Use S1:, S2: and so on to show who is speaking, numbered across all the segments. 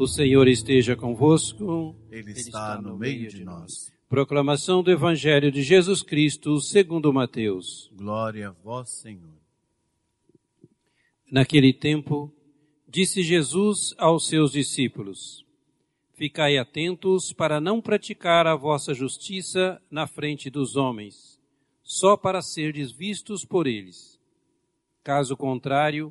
S1: O Senhor esteja convosco.
S2: Ele está no meio de nós.
S1: Proclamação do Evangelho de Jesus Cristo, segundo Mateus.
S2: Glória a vós, Senhor.
S1: Naquele tempo, disse Jesus aos seus discípulos: Ficai atentos para não praticar a vossa justiça na frente dos homens, só para serdes vistos por eles. Caso contrário,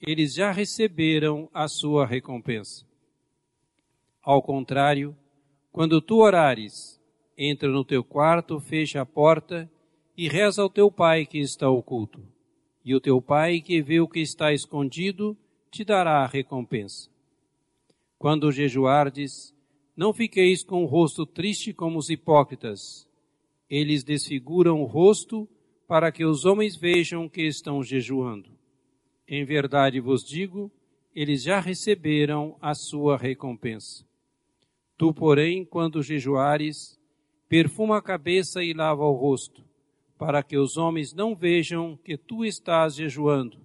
S1: eles já receberam a sua recompensa. Ao contrário, quando tu orares, entra no teu quarto, fecha a porta e reza ao teu pai que está oculto. E o teu pai que vê o que está escondido te dará a recompensa. Quando jejuardes, não fiqueis com o rosto triste como os hipócritas. Eles desfiguram o rosto para que os homens vejam que estão jejuando. Em verdade vos digo, eles já receberam a sua recompensa. Tu, porém, quando jejuares, perfuma a cabeça e lava o rosto, para que os homens não vejam que tu estás jejuando,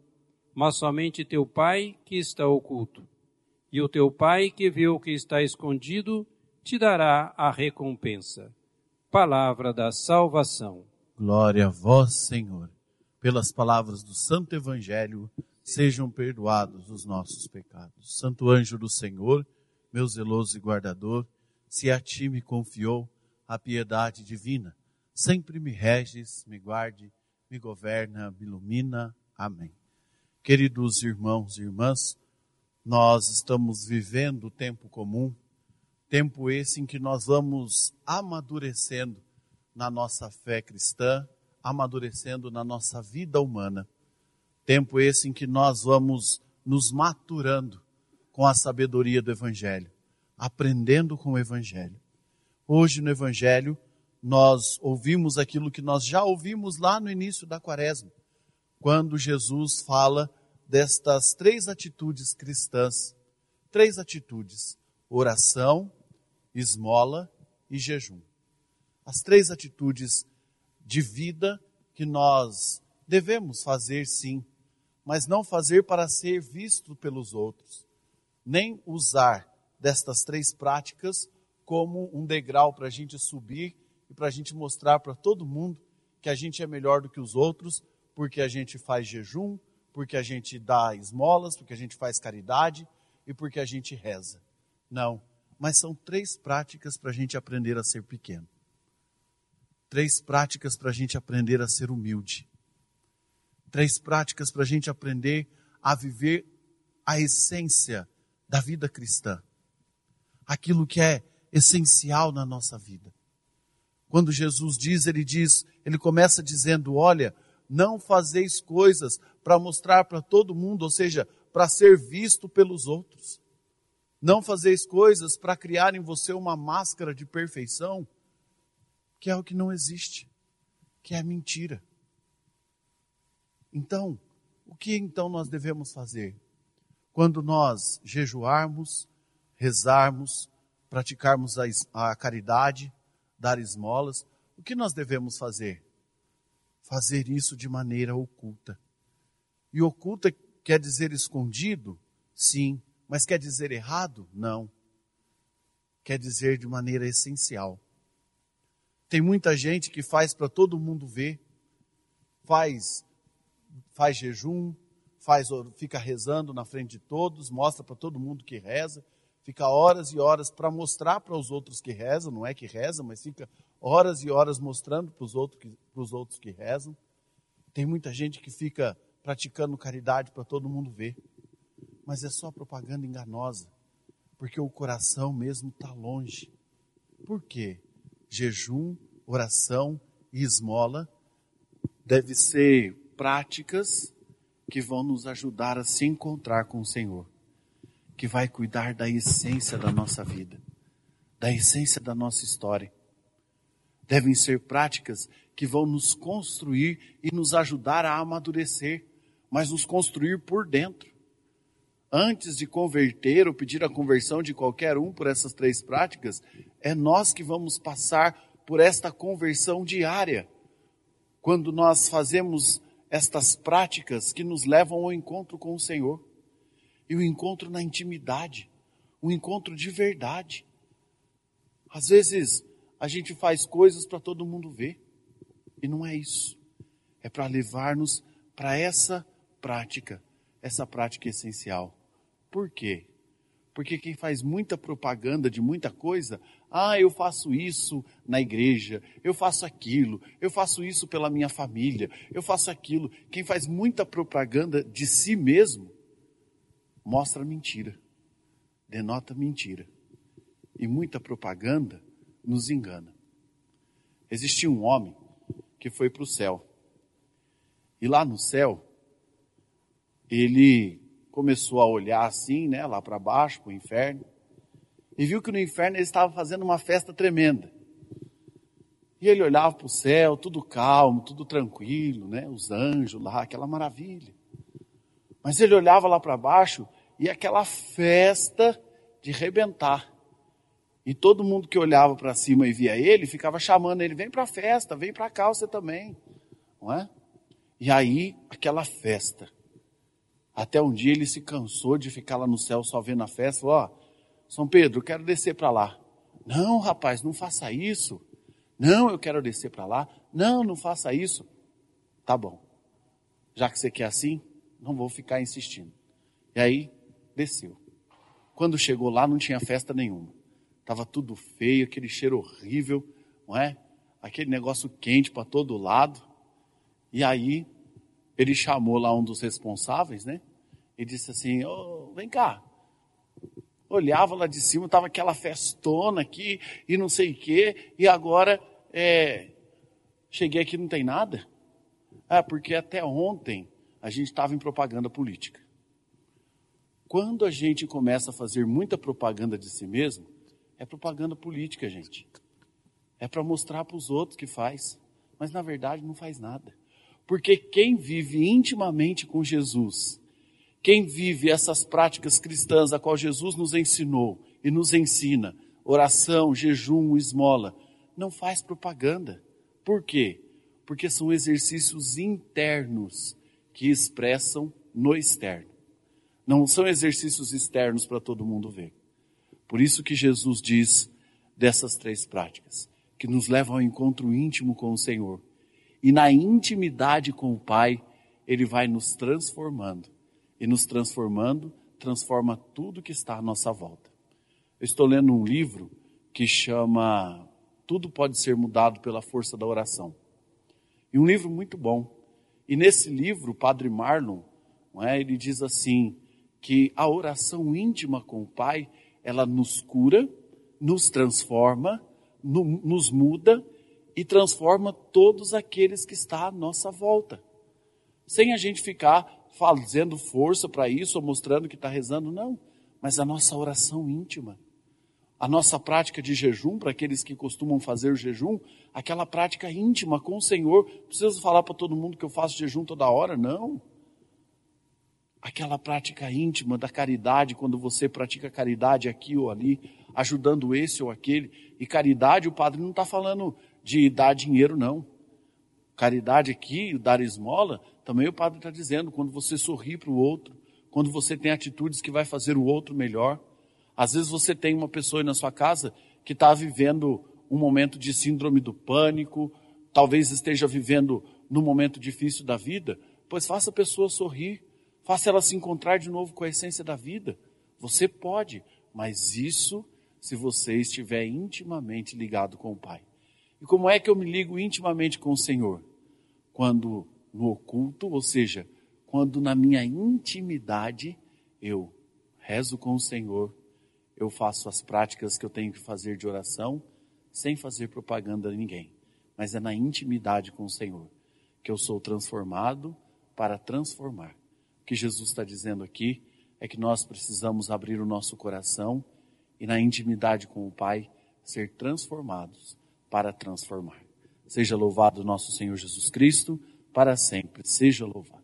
S1: mas somente teu Pai que está oculto e o teu Pai que vê o que está escondido te dará a recompensa. Palavra da salvação.
S2: Glória a vós, Senhor. Pelas palavras do Santo Evangelho, sejam perdoados os nossos pecados. Santo anjo do Senhor, meu zeloso e guardador, se a ti me confiou a piedade divina, sempre me reges, me guarde, me governa, me ilumina. Amém. Queridos irmãos e irmãs, nós estamos vivendo o tempo comum, tempo esse em que nós vamos amadurecendo na nossa fé cristã, amadurecendo na nossa vida humana. Tempo esse em que nós vamos nos maturando com a sabedoria do Evangelho, aprendendo com o Evangelho. Hoje no Evangelho, nós ouvimos aquilo que nós já ouvimos lá no início da quaresma, quando Jesus fala destas três atitudes cristãs. Três atitudes: oração, esmola e jejum. As três atitudes de vida que nós devemos fazer sim, mas não fazer para ser visto pelos outros, nem usar destas três práticas como um degrau para a gente subir e para a gente mostrar para todo mundo que a gente é melhor do que os outros, porque a gente faz jejum, porque a gente dá esmolas, porque a gente faz caridade e porque a gente reza. Não, mas são três práticas para a gente aprender a ser pequeno. Três práticas para a gente aprender a ser humilde. Três práticas para a gente aprender a viver a essência da vida cristã. Aquilo que é essencial na nossa vida. Quando Jesus diz, ele diz, ele começa dizendo: Olha, não fazeis coisas para mostrar para todo mundo, ou seja, para ser visto pelos outros. Não fazeis coisas para criar em você uma máscara de perfeição, que é o que não existe, que é mentira. Então, o que então nós devemos fazer? Quando nós jejuarmos, rezarmos, praticarmos a, caridade, dar esmolas, o que nós devemos fazer? fazer isso de maneira oculta. E oculta quer dizer escondido? Sim. Mas quer dizer errado? Não. Quer dizer de maneira essencial. Tem muita gente que faz para todo mundo ver, faz faz jejum, faz fica rezando na frente de todos, mostra para todo mundo que reza, fica horas e horas para mostrar para os outros que rezam, não é que reza, mas fica horas e horas mostrando para os outros que, outros que rezam. Tem muita gente que fica praticando caridade para todo mundo ver, mas é só propaganda enganosa, porque o coração mesmo está longe. Por quê? Jejum, oração e esmola deve ser práticas que vão nos ajudar a se encontrar com o Senhor que vai cuidar da essência da nossa vida, da essência da nossa história. Devem ser práticas que vão nos construir e nos ajudar a amadurecer, mas nos construir por dentro. Antes de converter ou pedir a conversão de qualquer um por essas três práticas, é nós que vamos passar por esta conversão diária. Quando nós fazemos estas práticas que nos levam ao encontro com o Senhor e o encontro na intimidade, um encontro de verdade. Às vezes a gente faz coisas para todo mundo ver e não é isso. É para levar-nos para essa prática, essa prática essencial. Por quê? Porque quem faz muita propaganda de muita coisa, ah, eu faço isso na igreja, eu faço aquilo, eu faço isso pela minha família, eu faço aquilo. Quem faz muita propaganda de si mesmo, mostra mentira, denota mentira. E muita propaganda nos engana. Existia um homem que foi para o céu. E lá no céu, ele começou a olhar assim, né, lá para baixo, para o inferno, e viu que no inferno ele estava fazendo uma festa tremenda. E ele olhava para o céu, tudo calmo, tudo tranquilo, né, os anjos lá, aquela maravilha. Mas ele olhava lá para baixo e aquela festa de rebentar. E todo mundo que olhava para cima e via ele, ficava chamando ele, vem para a festa, vem para cá você também. Não é? E aí, aquela festa. Até um dia ele se cansou de ficar lá no céu só vendo a festa, ó, São Pedro, quero descer para lá. Não, rapaz, não faça isso. Não, eu quero descer para lá. Não, não faça isso. Tá bom. Já que você quer assim, não vou ficar insistindo. E aí, desceu. Quando chegou lá, não tinha festa nenhuma. Tava tudo feio, aquele cheiro horrível, não é? Aquele negócio quente para todo lado. E aí, ele chamou lá um dos responsáveis, né? E disse assim: oh, vem cá. Olhava lá de cima, tava aquela festona aqui e não sei o quê, e agora é, cheguei aqui não tem nada. Ah, porque até ontem a gente estava em propaganda política. Quando a gente começa a fazer muita propaganda de si mesmo, é propaganda política, gente. É para mostrar para os outros que faz, mas na verdade não faz nada. Porque quem vive intimamente com Jesus, quem vive essas práticas cristãs a qual Jesus nos ensinou e nos ensina, oração, jejum, esmola, não faz propaganda. Por quê? Porque são exercícios internos que expressam no externo. Não são exercícios externos para todo mundo ver. Por isso que Jesus diz dessas três práticas, que nos levam ao encontro íntimo com o Senhor. E na intimidade com o Pai, Ele vai nos transformando. E nos transformando, transforma tudo que está à nossa volta. Eu estou lendo um livro que chama Tudo Pode Ser Mudado pela Força da Oração. E um livro muito bom. E nesse livro, o Padre Marlon, é, ele diz assim, que a oração íntima com o Pai, ela nos cura, nos transforma, no, nos muda e transforma todos aqueles que estão à nossa volta. Sem a gente ficar fazendo força para isso ou mostrando que está rezando, não. Mas a nossa oração íntima, a nossa prática de jejum, para aqueles que costumam fazer jejum, aquela prática íntima com o Senhor. Preciso falar para todo mundo que eu faço jejum toda hora? Não aquela prática íntima da caridade, quando você pratica caridade aqui ou ali, ajudando esse ou aquele. E caridade, o padre não está falando de dar dinheiro, não. Caridade aqui, dar esmola, também o padre está dizendo, quando você sorri para o outro, quando você tem atitudes que vai fazer o outro melhor. Às vezes você tem uma pessoa na sua casa que está vivendo um momento de síndrome do pânico, talvez esteja vivendo num momento difícil da vida, pois faça a pessoa sorrir, Faça ela se encontrar de novo com a essência da vida. Você pode. mas isso se você estiver intimamente ligado com o Pai. E como é que eu me ligo intimamente com o Senhor? Quando no oculto, ou seja, quando na minha intimidade eu rezo com o Senhor, eu faço as práticas que eu tenho que fazer de oração, sem fazer propaganda a ninguém, mas é na intimidade com o Senhor que eu sou transformado para transformar. O que Jesus está dizendo aqui é que nós precisamos abrir o nosso coração e na intimidade com o Pai ser transformados para transformar. Seja louvado nosso Senhor Jesus Cristo, para sempre seja louvado.